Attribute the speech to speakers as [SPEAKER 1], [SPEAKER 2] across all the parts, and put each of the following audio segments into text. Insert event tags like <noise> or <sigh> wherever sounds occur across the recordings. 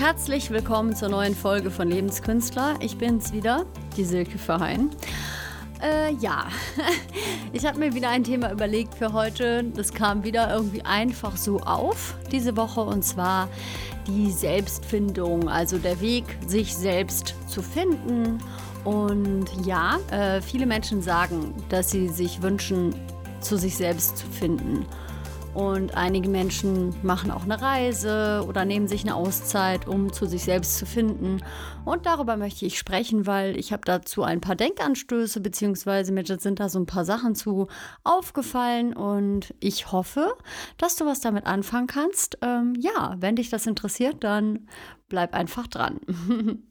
[SPEAKER 1] herzlich willkommen zur neuen Folge von Lebenskünstler. Ich bin's wieder, die Silke Verheyen. Äh, ja, <laughs> ich habe mir wieder ein Thema überlegt für heute. Das kam wieder irgendwie einfach so auf diese Woche und zwar die Selbstfindung, also der Weg, sich selbst zu finden. Und ja, äh, viele Menschen sagen, dass sie sich wünschen, zu sich selbst zu finden. Und einige Menschen machen auch eine Reise oder nehmen sich eine Auszeit, um zu sich selbst zu finden. Und darüber möchte ich sprechen, weil ich habe dazu ein paar Denkanstöße, beziehungsweise mir sind da so ein paar Sachen zu aufgefallen. Und ich hoffe, dass du was damit anfangen kannst. Ähm, ja, wenn dich das interessiert, dann bleib einfach dran. <laughs>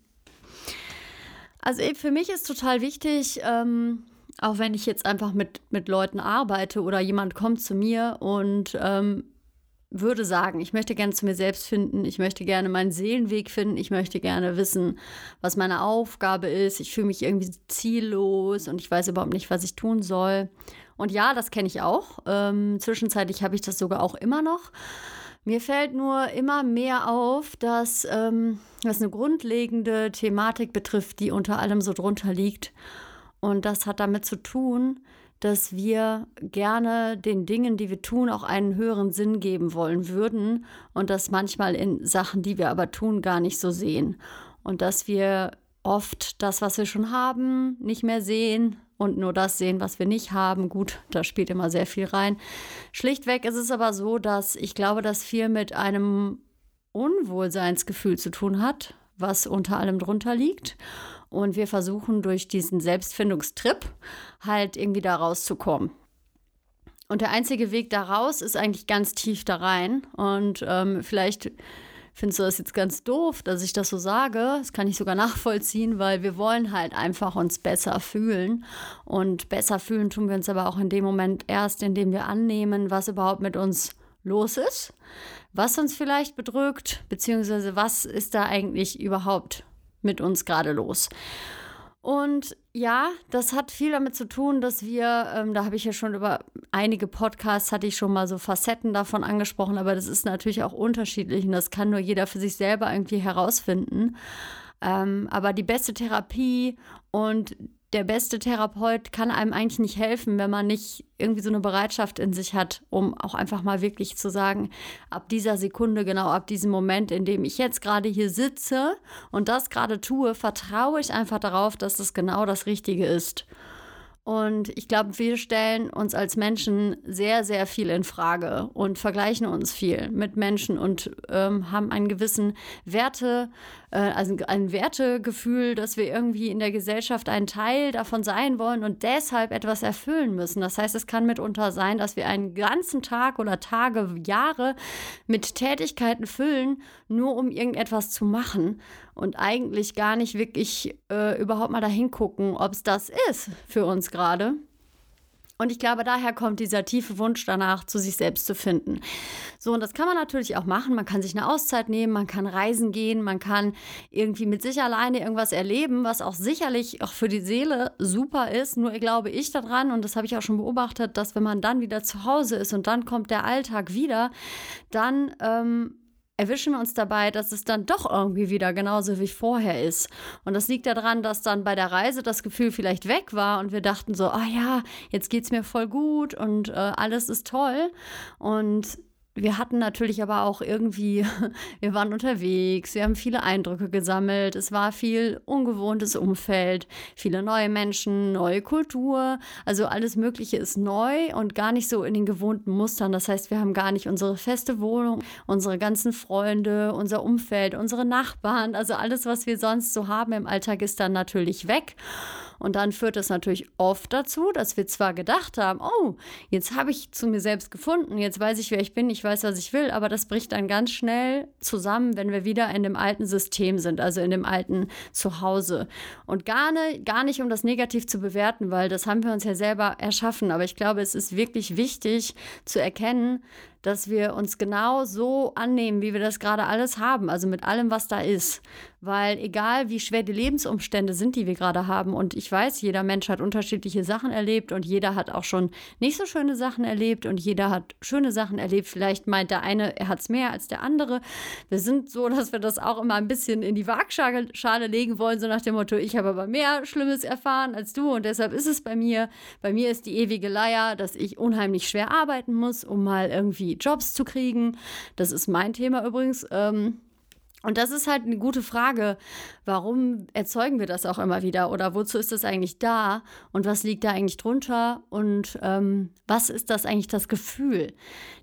[SPEAKER 1] also für mich ist total wichtig, ähm, auch wenn ich jetzt einfach mit, mit Leuten arbeite oder jemand kommt zu mir und ähm, würde sagen, ich möchte gerne zu mir selbst finden, ich möchte gerne meinen Seelenweg finden, ich möchte gerne wissen, was meine Aufgabe ist, ich fühle mich irgendwie ziellos und ich weiß überhaupt nicht, was ich tun soll. Und ja, das kenne ich auch. Ähm, zwischenzeitlich habe ich das sogar auch immer noch. Mir fällt nur immer mehr auf, dass ähm, das eine grundlegende Thematik betrifft, die unter allem so drunter liegt. Und das hat damit zu tun, dass wir gerne den Dingen, die wir tun, auch einen höheren Sinn geben wollen würden und das manchmal in Sachen, die wir aber tun, gar nicht so sehen. Und dass wir oft das, was wir schon haben, nicht mehr sehen und nur das sehen, was wir nicht haben. Gut, da spielt immer sehr viel rein. Schlichtweg ist es aber so, dass ich glaube, dass viel mit einem Unwohlseinsgefühl zu tun hat, was unter allem drunter liegt. Und wir versuchen durch diesen Selbstfindungstrip halt irgendwie da rauszukommen. Und der einzige Weg daraus ist eigentlich ganz tief da rein. Und ähm, vielleicht findest du das jetzt ganz doof, dass ich das so sage. Das kann ich sogar nachvollziehen, weil wir wollen halt einfach uns besser fühlen. Und besser fühlen tun wir uns aber auch in dem Moment erst, indem wir annehmen, was überhaupt mit uns los ist, was uns vielleicht bedrückt, beziehungsweise was ist da eigentlich überhaupt mit uns gerade los. Und ja, das hat viel damit zu tun, dass wir, ähm, da habe ich ja schon über einige Podcasts, hatte ich schon mal so Facetten davon angesprochen, aber das ist natürlich auch unterschiedlich und das kann nur jeder für sich selber irgendwie herausfinden. Ähm, aber die beste Therapie und der beste Therapeut kann einem eigentlich nicht helfen, wenn man nicht irgendwie so eine Bereitschaft in sich hat, um auch einfach mal wirklich zu sagen, ab dieser Sekunde, genau ab diesem Moment, in dem ich jetzt gerade hier sitze und das gerade tue, vertraue ich einfach darauf, dass das genau das Richtige ist. Und ich glaube, wir stellen uns als Menschen sehr, sehr viel in Frage und vergleichen uns viel mit Menschen und ähm, haben einen gewissen Werte, also ein Wertegefühl, dass wir irgendwie in der Gesellschaft ein Teil davon sein wollen und deshalb etwas erfüllen müssen. Das heißt, es kann mitunter sein, dass wir einen ganzen Tag oder Tage, Jahre mit Tätigkeiten füllen, nur um irgendetwas zu machen und eigentlich gar nicht wirklich äh, überhaupt mal dahin gucken, ob es das ist für uns gerade. Und ich glaube, daher kommt dieser tiefe Wunsch danach, zu sich selbst zu finden. So, und das kann man natürlich auch machen. Man kann sich eine Auszeit nehmen, man kann reisen gehen, man kann irgendwie mit sich alleine irgendwas erleben, was auch sicherlich auch für die Seele super ist. Nur glaube ich daran, und das habe ich auch schon beobachtet, dass wenn man dann wieder zu Hause ist und dann kommt der Alltag wieder, dann ähm, erwischen wir uns dabei, dass es dann doch irgendwie wieder genauso wie vorher ist. Und das liegt daran, dass dann bei der Reise das Gefühl vielleicht weg war und wir dachten so, ah ja, jetzt geht es mir voll gut und äh, alles ist toll. Und wir hatten natürlich aber auch irgendwie, <laughs> wir waren unterwegs, wir haben viele Eindrücke gesammelt, es war viel ungewohntes Umfeld, viele neue Menschen, neue Kultur, also alles Mögliche ist neu und gar nicht so in den gewohnten Mustern. Das heißt, wir haben gar nicht unsere feste Wohnung, unsere ganzen Freunde, unser Umfeld, unsere Nachbarn, also alles, was wir sonst so haben im Alltag, ist dann natürlich weg. Und dann führt es natürlich oft dazu, dass wir zwar gedacht haben, oh, jetzt habe ich zu mir selbst gefunden, jetzt weiß ich, wer ich bin, ich weiß, was ich will, aber das bricht dann ganz schnell zusammen, wenn wir wieder in dem alten System sind, also in dem alten Zuhause. Und gar, ne, gar nicht, um das negativ zu bewerten, weil das haben wir uns ja selber erschaffen. Aber ich glaube, es ist wirklich wichtig zu erkennen, dass wir uns genau so annehmen, wie wir das gerade alles haben, also mit allem, was da ist. Weil egal, wie schwer die Lebensumstände sind, die wir gerade haben, und ich weiß, jeder Mensch hat unterschiedliche Sachen erlebt und jeder hat auch schon nicht so schöne Sachen erlebt und jeder hat schöne Sachen erlebt. Vielleicht meint der eine, er hat es mehr als der andere. Wir sind so, <laughs> dass wir das auch immer ein bisschen in die Waagschale legen wollen, so nach dem Motto, ich habe aber mehr Schlimmes erfahren als du und deshalb ist es bei mir. Bei mir ist die ewige Leier, dass ich unheimlich schwer arbeiten muss, um mal irgendwie Jobs zu kriegen. Das ist mein Thema übrigens. Ähm, und das ist halt eine gute Frage. Warum erzeugen wir das auch immer wieder? Oder wozu ist das eigentlich da? Und was liegt da eigentlich drunter? Und ähm, was ist das eigentlich das Gefühl?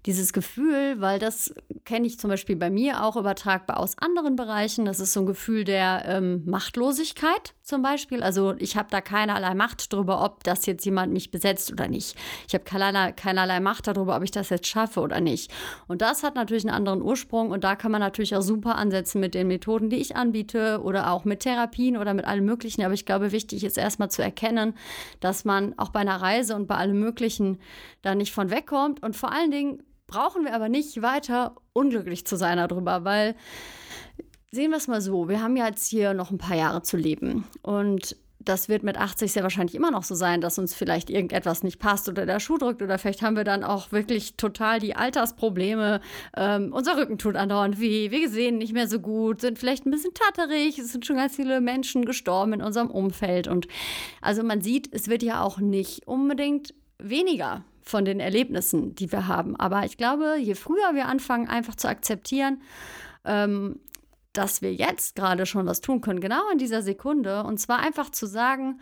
[SPEAKER 1] Dieses Gefühl, weil das kenne ich zum Beispiel bei mir auch übertragbar aus anderen Bereichen. Das ist so ein Gefühl der ähm, Machtlosigkeit zum Beispiel. Also ich habe da keinerlei Macht darüber, ob das jetzt jemand mich besetzt oder nicht. Ich habe keinerlei, keinerlei Macht darüber, ob ich das jetzt schaffe oder nicht. Und das hat natürlich einen anderen Ursprung und da kann man natürlich auch super ansetzen mit den Methoden, die ich anbiete oder auch mit Therapien oder mit allem Möglichen. Aber ich glaube, wichtig ist erstmal zu erkennen, dass man auch bei einer Reise und bei allem Möglichen da nicht von wegkommt. Und vor allen Dingen brauchen wir aber nicht weiter unglücklich zu sein darüber, weil Sehen wir es mal so, wir haben jetzt hier noch ein paar Jahre zu leben. Und das wird mit 80 sehr wahrscheinlich immer noch so sein, dass uns vielleicht irgendetwas nicht passt oder der Schuh drückt oder vielleicht haben wir dann auch wirklich total die Altersprobleme. Ähm, unser Rücken tut andauernd weh, wir sehen nicht mehr so gut, sind vielleicht ein bisschen tatterig, es sind schon ganz viele Menschen gestorben in unserem Umfeld. Und also man sieht, es wird ja auch nicht unbedingt weniger von den Erlebnissen, die wir haben. Aber ich glaube, je früher wir anfangen, einfach zu akzeptieren, ähm, dass wir jetzt gerade schon was tun können, genau in dieser Sekunde. Und zwar einfach zu sagen,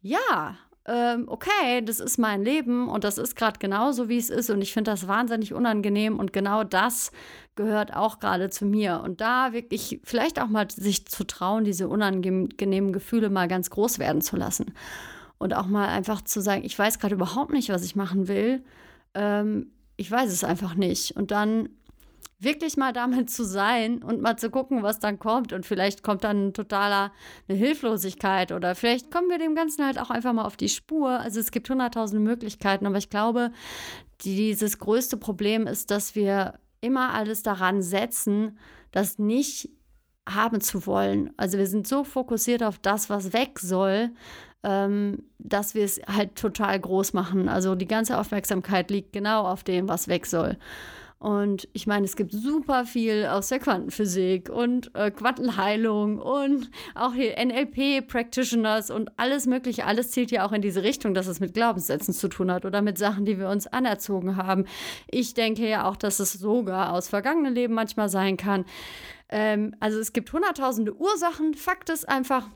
[SPEAKER 1] ja, ähm, okay, das ist mein Leben und das ist gerade genauso, wie es ist. Und ich finde das wahnsinnig unangenehm und genau das gehört auch gerade zu mir. Und da wirklich vielleicht auch mal sich zu trauen, diese unangenehmen Gefühle mal ganz groß werden zu lassen. Und auch mal einfach zu sagen, ich weiß gerade überhaupt nicht, was ich machen will. Ähm, ich weiß es einfach nicht. Und dann wirklich mal damit zu sein und mal zu gucken, was dann kommt. Und vielleicht kommt dann ein totaler eine Hilflosigkeit oder vielleicht kommen wir dem Ganzen halt auch einfach mal auf die Spur. Also es gibt hunderttausende Möglichkeiten, aber ich glaube, dieses größte Problem ist, dass wir immer alles daran setzen, das nicht haben zu wollen. Also wir sind so fokussiert auf das, was weg soll, ähm, dass wir es halt total groß machen. Also die ganze Aufmerksamkeit liegt genau auf dem, was weg soll. Und ich meine, es gibt super viel aus der Quantenphysik und äh, Quantenheilung und auch hier NLP-Practitioners und alles Mögliche. Alles zielt ja auch in diese Richtung, dass es mit Glaubenssätzen zu tun hat oder mit Sachen, die wir uns anerzogen haben. Ich denke ja auch, dass es sogar aus vergangenen Leben manchmal sein kann. Ähm, also es gibt hunderttausende Ursachen. Fakt ist einfach,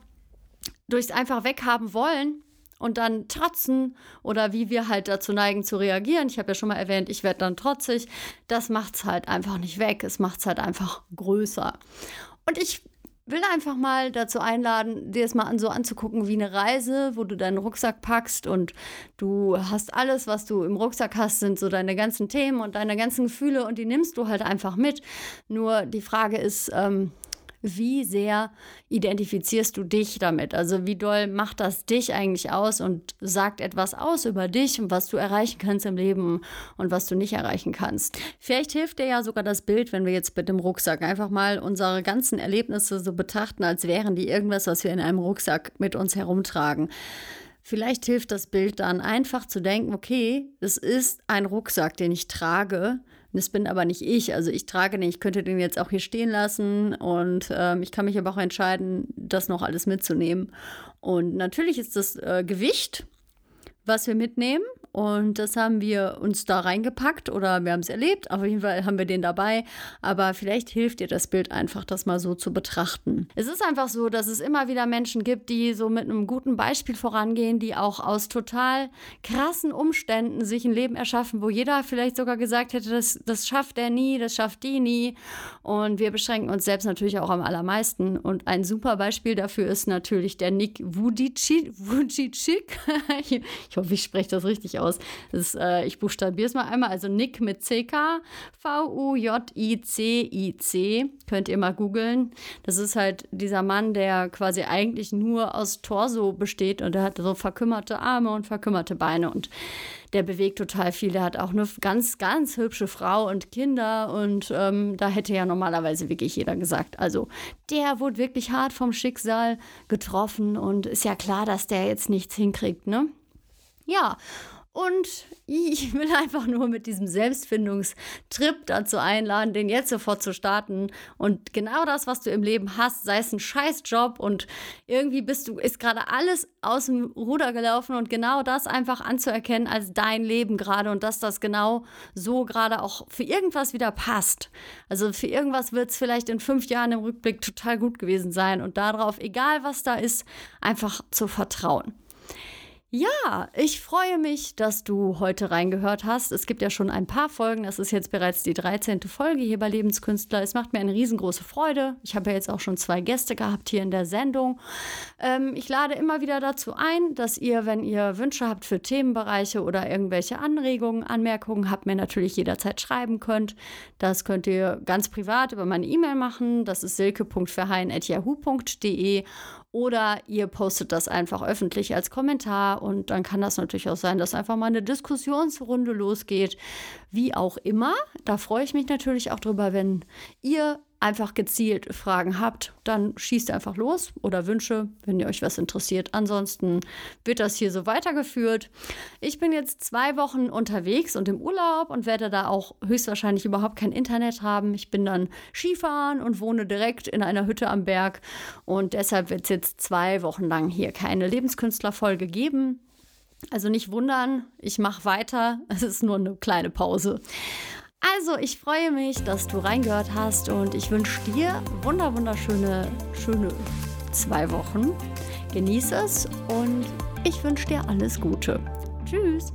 [SPEAKER 1] durchs einfach weghaben wollen, und dann trotzen oder wie wir halt dazu neigen zu reagieren. Ich habe ja schon mal erwähnt, ich werde dann trotzig. Das macht es halt einfach nicht weg. Es macht es halt einfach größer. Und ich will einfach mal dazu einladen, dir es mal an, so anzugucken wie eine Reise, wo du deinen Rucksack packst und du hast alles, was du im Rucksack hast, sind so deine ganzen Themen und deine ganzen Gefühle und die nimmst du halt einfach mit. Nur die Frage ist, ähm, wie sehr identifizierst du dich damit? Also wie doll macht das dich eigentlich aus und sagt etwas aus über dich und was du erreichen kannst im Leben und was du nicht erreichen kannst? Vielleicht hilft dir ja sogar das Bild, wenn wir jetzt mit dem Rucksack einfach mal unsere ganzen Erlebnisse so betrachten, als wären die irgendwas, was wir in einem Rucksack mit uns herumtragen. Vielleicht hilft das Bild dann einfach zu denken, okay, es ist ein Rucksack, den ich trage das bin aber nicht ich. Also ich trage den, ich könnte den jetzt auch hier stehen lassen und ähm, ich kann mich aber auch entscheiden, das noch alles mitzunehmen. Und natürlich ist das äh, Gewicht, was wir mitnehmen, und das haben wir uns da reingepackt oder wir haben es erlebt. Auf jeden Fall haben wir den dabei. Aber vielleicht hilft dir das Bild einfach, das mal so zu betrachten. Es ist einfach so, dass es immer wieder Menschen gibt, die so mit einem guten Beispiel vorangehen, die auch aus total krassen Umständen sich ein Leben erschaffen, wo jeder vielleicht sogar gesagt hätte, das, das schafft er nie, das schafft die nie. Und wir beschränken uns selbst natürlich auch am allermeisten. Und ein super Beispiel dafür ist natürlich der Nick Vujicic. <laughs> ich hoffe, ich spreche das richtig aus aus. Das, äh, ich buchstabiere es mal einmal. Also Nick mit CK, V-U-J-I-C-I-C. Könnt ihr mal googeln. Das ist halt dieser Mann, der quasi eigentlich nur aus Torso besteht und der hat so verkümmerte Arme und verkümmerte Beine und der bewegt total viel. Der hat auch eine ganz, ganz hübsche Frau und Kinder und ähm, da hätte ja normalerweise wirklich jeder gesagt. Also der wurde wirklich hart vom Schicksal getroffen und ist ja klar, dass der jetzt nichts hinkriegt, ne? Ja, und ich will einfach nur mit diesem Selbstfindungstrip dazu einladen, den jetzt sofort zu starten. Und genau das, was du im Leben hast, sei es ein Scheißjob und irgendwie bist du, ist gerade alles aus dem Ruder gelaufen und genau das einfach anzuerkennen als dein Leben gerade und dass das genau so gerade auch für irgendwas wieder passt. Also für irgendwas wird es vielleicht in fünf Jahren im Rückblick total gut gewesen sein und darauf, egal was da ist, einfach zu vertrauen. Ja, ich freue mich, dass du heute reingehört hast. Es gibt ja schon ein paar Folgen. Das ist jetzt bereits die 13. Folge hier bei Lebenskünstler. Es macht mir eine riesengroße Freude. Ich habe ja jetzt auch schon zwei Gäste gehabt hier in der Sendung. Ähm, ich lade immer wieder dazu ein, dass ihr, wenn ihr Wünsche habt für Themenbereiche oder irgendwelche Anregungen, Anmerkungen habt, mir natürlich jederzeit schreiben könnt. Das könnt ihr ganz privat über meine E-Mail machen. Das ist silke.verheyen.yahoo.de oder ihr postet das einfach öffentlich als Kommentar und dann kann das natürlich auch sein, dass einfach mal eine Diskussionsrunde losgeht. Wie auch immer. Da freue ich mich natürlich auch drüber, wenn ihr einfach gezielt Fragen habt, dann schießt einfach los oder Wünsche, wenn ihr euch was interessiert. Ansonsten wird das hier so weitergeführt. Ich bin jetzt zwei Wochen unterwegs und im Urlaub und werde da auch höchstwahrscheinlich überhaupt kein Internet haben. Ich bin dann Skifahren und wohne direkt in einer Hütte am Berg und deshalb wird es jetzt zwei Wochen lang hier keine Lebenskünstlerfolge geben. Also nicht wundern, ich mache weiter. <laughs> Es ist nur eine kleine Pause. Also, ich freue mich, dass du reingehört hast und ich wünsche dir wunder wunderschöne schöne zwei Wochen. Genieße es und ich wünsche dir alles Gute. Tschüss.